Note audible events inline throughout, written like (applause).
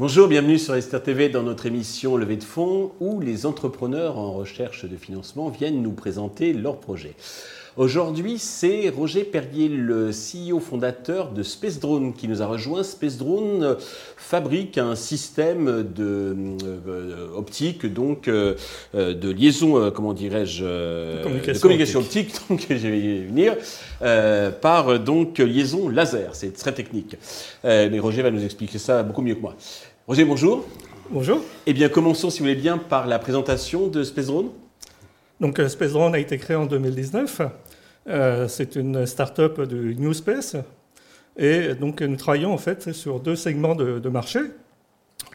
Bonjour, bienvenue sur Esther TV dans notre émission Levée de fonds où les entrepreneurs en recherche de financement viennent nous présenter leurs projets. Aujourd'hui, c'est Roger Perrier, le CEO fondateur de Space Drone, qui nous a rejoint. Space Drone fabrique un système de euh, optique, donc euh, de liaison, euh, comment dirais-je, Communication de communication optique, (laughs) donc je vais y venir, par donc liaison laser. C'est très technique. mais Roger va nous expliquer ça beaucoup mieux que moi. Roger, bonjour. Bonjour. Eh bien, commençons, si vous voulez bien, par la présentation de Space Drone. Donc, euh, Space Drone a été créé en 2019. Euh, c'est une start-up du New Space. Et donc, nous travaillons en fait sur deux segments de, marché,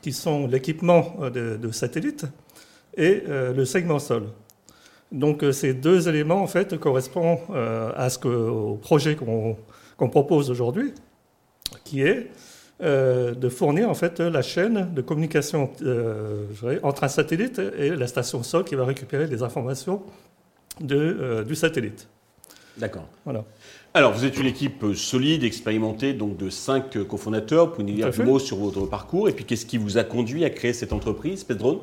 qui sont l'équipement euh, de, satellites et le segment sol. Donc, ces deux éléments en fait correspondent à ce que, au projet qu'on propose aujourd'hui, qui est euh, de fournir en fait la chaîne de communication euh, entre un satellite et la station sol qui va récupérer les informations de, euh, du satellite. D'accord. Voilà. Alors, vous êtes une équipe solide, expérimentée, donc de cinq cofondateurs. Vous pouvez nous dire un mot sur votre parcours et puis qu'est-ce qui vous a conduit à créer cette entreprise, Space Drone?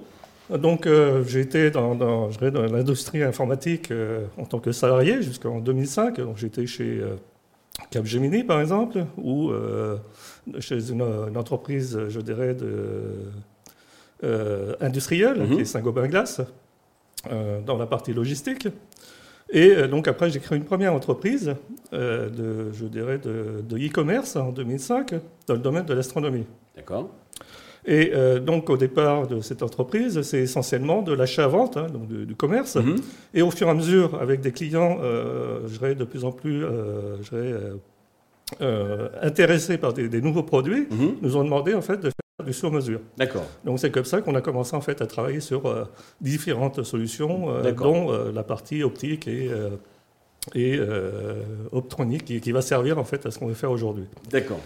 Donc euh, j'ai été dans, l'industrie informatique euh, en tant que salarié jusqu'en 2005. Donc j'étais chez euh, Capgemini par exemple ou euh, chez une, une entreprise, je dirais, de, euh, industrielle Mhm. qui est Saint-Gobain Glace euh, dans la partie logistique. Et donc après j'ai créé une première entreprise de, je dirais, de de e-commerce en 2005 dans le domaine de l'astronomie. D'accord. Et euh, donc, au départ de cette entreprise, c'est essentiellement de l'achat-vente, hein, donc du, du commerce. Mhm. Et au fur et à mesure, avec des clients, euh, je dirais, de plus en plus euh, je dirais, intéressés par des, des nouveaux produits, Mhm. nous ont demandé en fait de faire du sur-mesure. D'accord. Donc, c'est comme ça qu'on a commencé en fait à travailler sur différentes solutions, dont la partie optique et, et optronique, qui, qui va servir en fait à ce qu'on veut faire aujourd'hui. D'accord.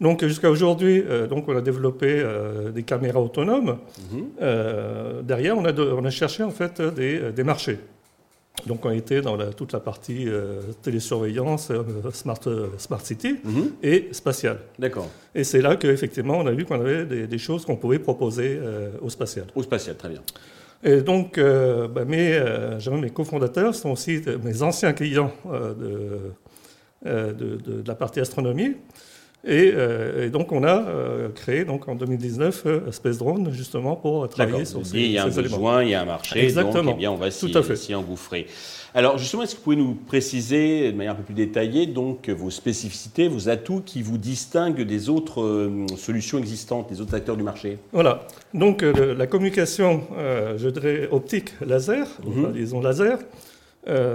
Donc jusqu'à aujourd'hui, euh, donc on a développé euh, des caméras autonomes. Mhm. Euh, derrière, on a, de- on a cherché en fait des, des marchés. Donc on était dans la- toute la partie télésurveillance, smart, smart city Mhm. et spatiale. D'accord. Et c'est là qu'effectivement on a vu qu'on avait des, des choses qu'on pouvait proposer au spatial. Au spatial, très bien. Et donc bah, mes, mes cofondateurs sont aussi mes anciens clients de- de la partie astronomie. Et, euh, et donc on a euh, créé donc en 2019 euh, Space Drone justement pour travailler sur ces, dites, Il y a un éléments. besoin, il y a un marché, Exactement. donc eh bien, on va s'y engouffrer. Alors justement, est-ce que vous pouvez nous préciser de manière un peu plus détaillée donc vos spécificités, vos atouts qui vous distinguent des autres euh, solutions existantes, des autres acteurs du marché? Voilà. Donc le- la communication, je dirais optique laser, la liaison laser,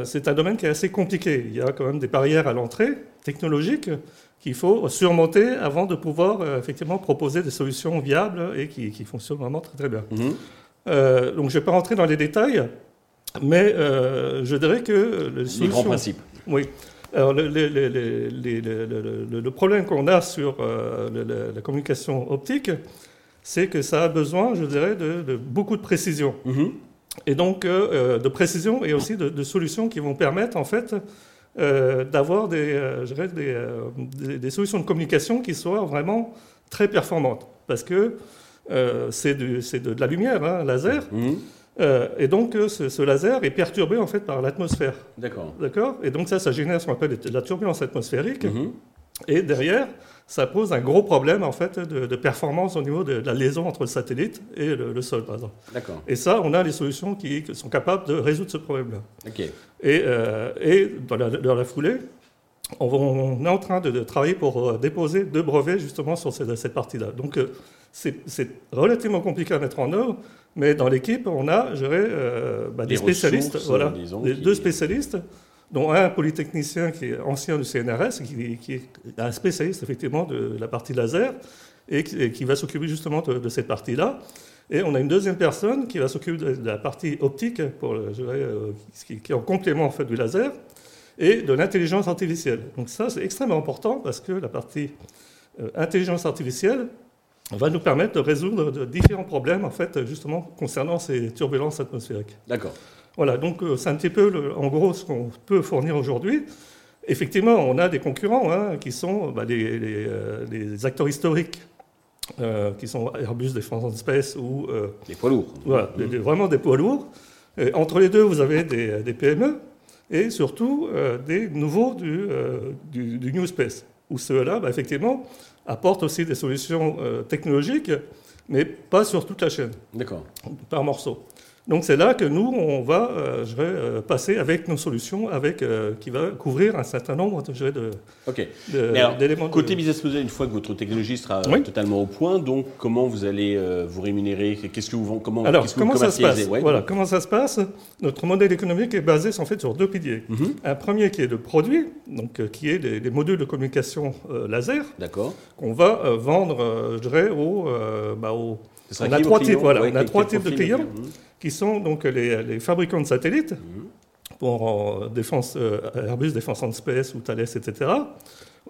c'est un domaine qui est assez compliqué. Il y a quand même des barrières à l'entrée technologiques qu'il faut surmonter avant de pouvoir euh, effectivement proposer des solutions viables et qui, qui fonctionnent vraiment très très bien. Mhm. Euh, donc je ne vais pas rentrer dans les détails, mais euh, je dirais que le Les grands principes. oui. Alors, le, problème qu'on a sur la communication optique, c'est que ça a besoin, je dirais, de, de beaucoup de précision. Mhm. Et donc, de précision et aussi de, de solutions qui vont permettre, en fait, euh, d'avoir des, euh, je dirais, des, euh, des- des solutions de communication qui soient vraiment très performantes. Parce que c'est de, de la lumière, hein, laser. Euh, et donc, ce, ce laser est perturbé, en fait, par l'atmosphère. D'accord. D'accord? Et donc ça, ça génère ce qu'on appelle la turbulence atmosphérique. Mhm. Et derrière, ça pose un gros problème en fait de, de performance au niveau de, la liaison entre le satellite et le, le sol, par exemple. D'accord. Et ça, on a les solutions qui, qui sont capables de résoudre ce problème-là. Ok. Et, euh, et dans, la, dans la foulée, on, est en train de, de travailler pour euh, déposer deux brevets justement sur cette, cette partie-là. Donc euh, c'est relativement compliqué à mettre en œuvre, mais dans l'équipe, on a, je dirais, euh, bah, des Des spécialistes, voilà, des- deux spécialistes, dont un polytechnicien qui est ancien du CNRS, qui, qui est un spécialiste effectivement de la partie laser, et qui, va s'occuper justement de, cette partie-là. Et on a une deuxième personne qui va s'occuper de, la partie optique, pour, euh, qui, est en complément en fait du laser, et de l'intelligence artificielle. Donc ça, c'est extrêmement important parce que la partie euh, intelligence artificielle va nous permettre de résoudre différents problèmes, en fait, justement, concernant ces turbulences atmosphériques. D'accord. Voilà, donc c'est un petit peu, en gros, ce qu'on peut fournir aujourd'hui. Effectivement, on a des concurrents hein, qui sont bah, les, acteurs historiques, qui sont Airbus Défense Space ou... des poids lourds. Voilà, vraiment des poids lourds. entre les deux, vous avez des, PME et surtout des nouveaux du, du, New Space, où ceux-là, bah, effectivement, apportent aussi des solutions technologiques mais pas sur toute la chaîne. D'accord. Par morceau. Donc c'est là que nous, on va euh, je vais, euh, passer avec nos solutions, avec, euh, qui va couvrir un certain nombre de, de, d'éléments. Côté business model, une fois que votre technologie sera totalement au point, donc comment vous allez vous rémunérer? Qu'est-ce que vous comment, Alors, comment ça se passe? Voilà, comment ça se passe? Notre modèle économique est basé en fait sur deux piliers. Mhm. Un premier qui est de produit, donc qui est des, modules de communication laser. D'accord. Qu'on va vendre, je dirais, aux, bah, on a trois types, voilà, on a trois types de clients. Mhm qui sont donc les, fabricants de satellites, pour défense, euh, Airbus Défense en Space ou Thales, etc.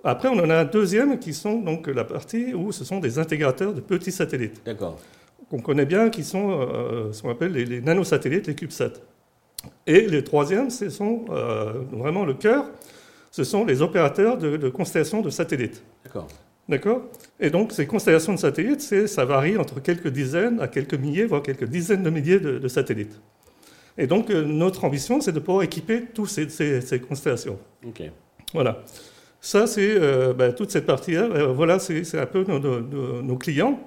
Après, on en a un deuxième qui sont donc la partie où ce sont des intégrateurs de petits satellites. D'accord. Qu'on connaît bien, qui sont euh, ce qu'on appelle les, nanosatellites, les CubeSat. Et les troisièmes, ce sont euh, vraiment le cœur, ce sont les opérateurs de, de constellations de satellites. D'accord. D'accord? Et donc, ces constellations de satellites, ça varie entre quelques dizaines à quelques milliers, voire quelques dizaines de milliers de, satellites. Et donc, euh, notre ambition, c'est de pouvoir équiper toutes ces, constellations. OK. Voilà. Ça, c'est euh, ben, toute cette partie-là. Euh, voilà, c'est un peu nos, clients.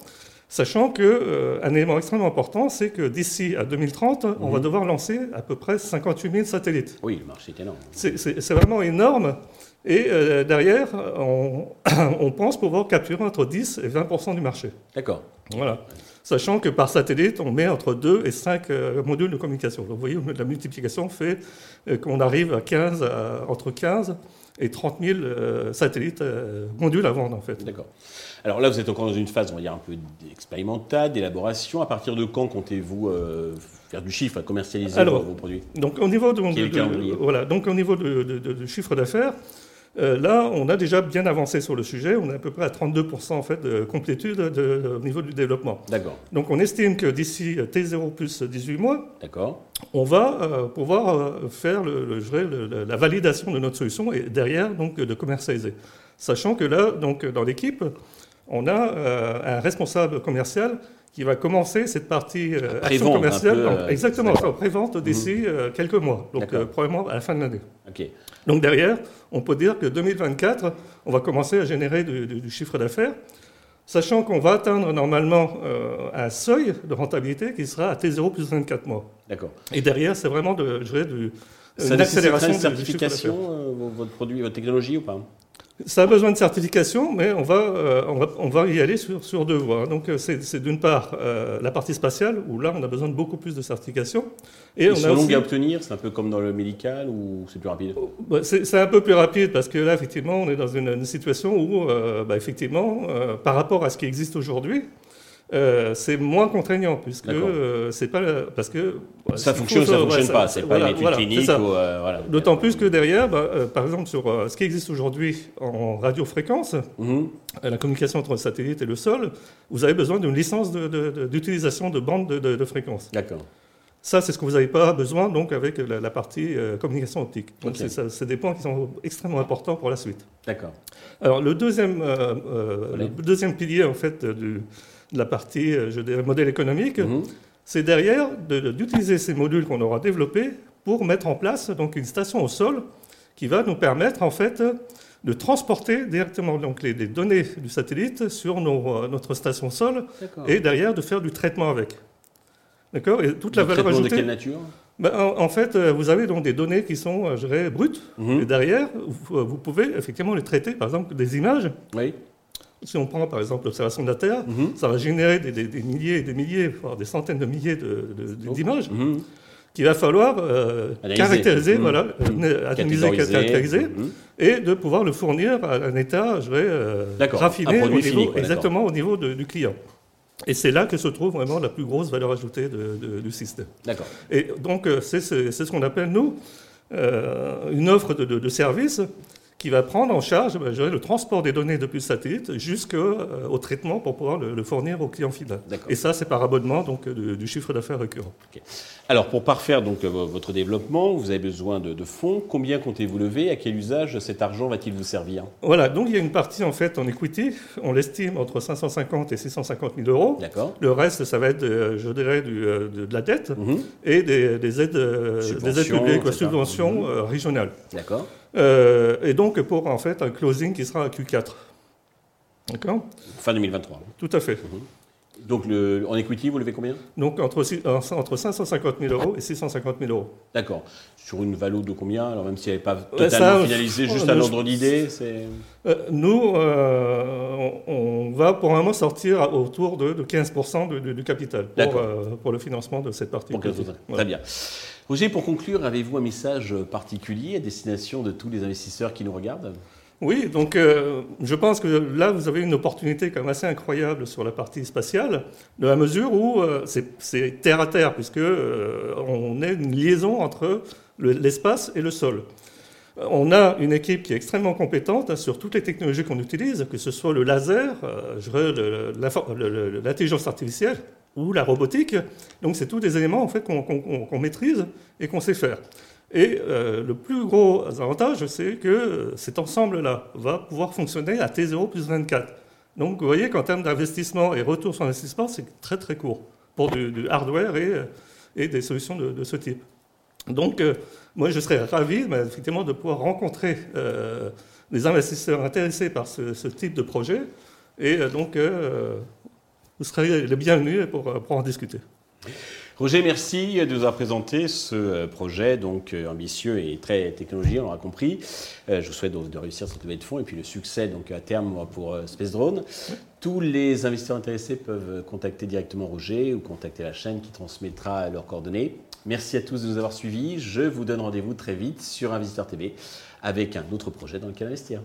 Sachant qu'un élément extrêmement important, c'est que d'ici à 2030, on va mhm. devoir lancer à peu près 58 000 satellites. Oui, le marché est énorme. C'est vraiment énorme. Et euh, derrière, (clears throat) on, pense pouvoir capturer entre 10 et 20% du marché. D'accord. Voilà. Sachant que par satellite, on met entre 2 et 5 euh, modules de communication. Donc vous voyez, la multiplication fait euh, qu'on arrive à 15, entre 15 et 30 000 satellites, modules à vendre en fait. D'accord. Alors là, vous êtes encore dans une phase, on va dire, un peu expérimentale, d'élaboration. À partir de quand comptez-vous faire du chiffre, commercialiser vos, produits? donc au niveau de, voilà, donc au niveau de chiffre d'affaires, euh, là, on a déjà bien avancé sur le sujet. On est à peu près à 32% en fait, de complétude au niveau du développement. D'accord. Donc on estime que d'ici T0 plus 18 mois, on va euh, pouvoir euh, faire le, la validation de notre solution et derrière donc, de commercialiser. Sachant que là, donc, dans l'équipe, on a un responsable commercial qui va commencer cette partie action commerciale. exactement, en pré-vente d'ici mhm. quelques mois, donc probablement à la fin de l'année. Donc derrière, on peut dire que 2024, on va commencer à générer du, chiffre d'affaires, sachant qu'on va atteindre normalement euh, un seuil de rentabilité qui sera à T0 plus 24 mois. D'accord. Et derrière, c'est vraiment de, je dirais, de, une accélération de certification, euh, votre produit, votre technologie ou pas? Ça a besoin de certification, mais on va, euh, on va, on va y aller sur, sur deux voies. Donc euh, c'est d'une part euh, la partie spatiale, où là on a besoin de beaucoup plus de certification. Et, on a à obtenir, c'est un peu comme dans le médical, ou c'est plus rapide? Bah, C'est un peu plus rapide, parce que là effectivement on est dans une, situation où, bah, effectivement, par rapport à ce qui existe aujourd'hui, euh, c'est moins contraignant puisque euh, c'est pas parce que ça fonctionne, ça fonctionne pas, c'est pas une étude clinique. Euh, D'autant plus que derrière, bah, par exemple sur ce qui existe aujourd'hui en radiofréquence, mhm. la communication entre le satellite et le sol, vous avez besoin d'une licence d'utilisation de, bande de, fréquence. D'accord. Ça, c'est ce que vous n'avez pas besoin donc avec la, partie communication optique. Donc c'est des points qui sont extrêmement importants pour la suite. D'accord. Alors le deuxième, le deuxième pilier en fait du la partie, euh, je dirais, modèle économique, mhm. c'est derrière d'utiliser ces modules qu'on aura développés pour mettre en place donc une station au sol qui va nous permettre en fait de transporter directement donc, les, données du satellite sur euh, notre station sol et derrière de faire du traitement avec. D'accord? Et toute la valeur ajoutée. De quelle nature? Ben, en, fait, euh, vous avez donc des données qui sont, je dirais, brutes. Mhm. Et derrière, vous, vous, pouvez effectivement les traiter, par exemple, des images. Oui. Si on prend par exemple l'observation de la Terre, mhm. ça va générer des, milliers et des milliers, voire des centaines de milliers d'images mhm. qu'il va falloir euh, caractériser, mhm. voilà, euh, analyser, caractériser, et de pouvoir le fournir à un état, je vais euh, raffiné au niveau, exactement au niveau du client. Et c'est là que se trouve vraiment la plus grosse valeur ajoutée du système. D'accord. Et donc c'est ce qu'on appelle nous une offre de, de service qui va prendre en charge bah, le transport des données depuis le satellite jusqu'au euh, traitement pour pouvoir le, fournir au client final. Et ça, c'est par abonnement donc, du, chiffre d'affaires récurrent. Alors, pour parfaire donc, euh, votre développement, vous avez besoin de, fonds. Combien comptez-vous lever? À quel usage cet argent va-t-il vous servir? Voilà, donc il y a une partie en fait en equity. On l'estime entre 550 et 650 000 euros. D'accord. Le reste, ça va être, je dirais, de, la dette mhm. et des, aides, des aides publiques, subventions mhm. régionales. D'accord. Euh, et donc pour en fait un closing qui sera à Q4. D'accord? Fin 2023. Tout à fait. Mhm. Donc le, en equity, vous levez combien? Donc entre, entre 550 000 euros et 650 000 euros. D'accord. Sur une valeur de combien? Alors même si elle n'est pas totalement finalisée, juste un ordre d'idée. Euh, nous, euh, on, va pour un moment sortir autour de, 15% du capital pour, pour, le financement de cette partie. Très bien. Roger, pour conclure, avez-vous un message particulier à destination de tous les investisseurs qui nous regardent? Oui, donc euh, je pense que là, vous avez une opportunité quand même assez incroyable sur la partie spatiale, de la mesure où euh, c'est terre à terre, puisque euh, on est une liaison entre l'espace et le sol. On a une équipe qui est extrêmement compétente sur toutes les technologies qu'on utilise, que ce soit le laser, l'intelligence artificielle, ou la robotique. Donc c'est tous des éléments en fait qu'on maîtrise et qu'on sait faire. Et euh, le plus gros avantage, c'est que cet ensemble-là va pouvoir fonctionner à T0 plus 24. Donc vous voyez qu'en termes d'investissement et retour sur investissement, c'est très très court pour du, hardware et, et, des solutions de, ce type. Donc euh, moi je serais ravi effectivement de pouvoir rencontrer euh, des investisseurs intéressés par ce, type de projet. Et donc vous serez les bienvenus pour, pour en discuter. Roger, merci de nous avoir présenté ce euh, projet donc euh, ambitieux et très technologique, on l'aura compris. Euh, je vous souhaite de réussir cette levée de fonds et puis le succès donc à terme pour Space Drone. Tous les investisseurs intéressés peuvent contacter directement Roger ou contacter la chaîne qui transmettra leurs coordonnées. Merci à tous de nous avoir suivis. Je vous donne rendez-vous très vite sur Investisseur TV avec un autre projet dans lequel investir.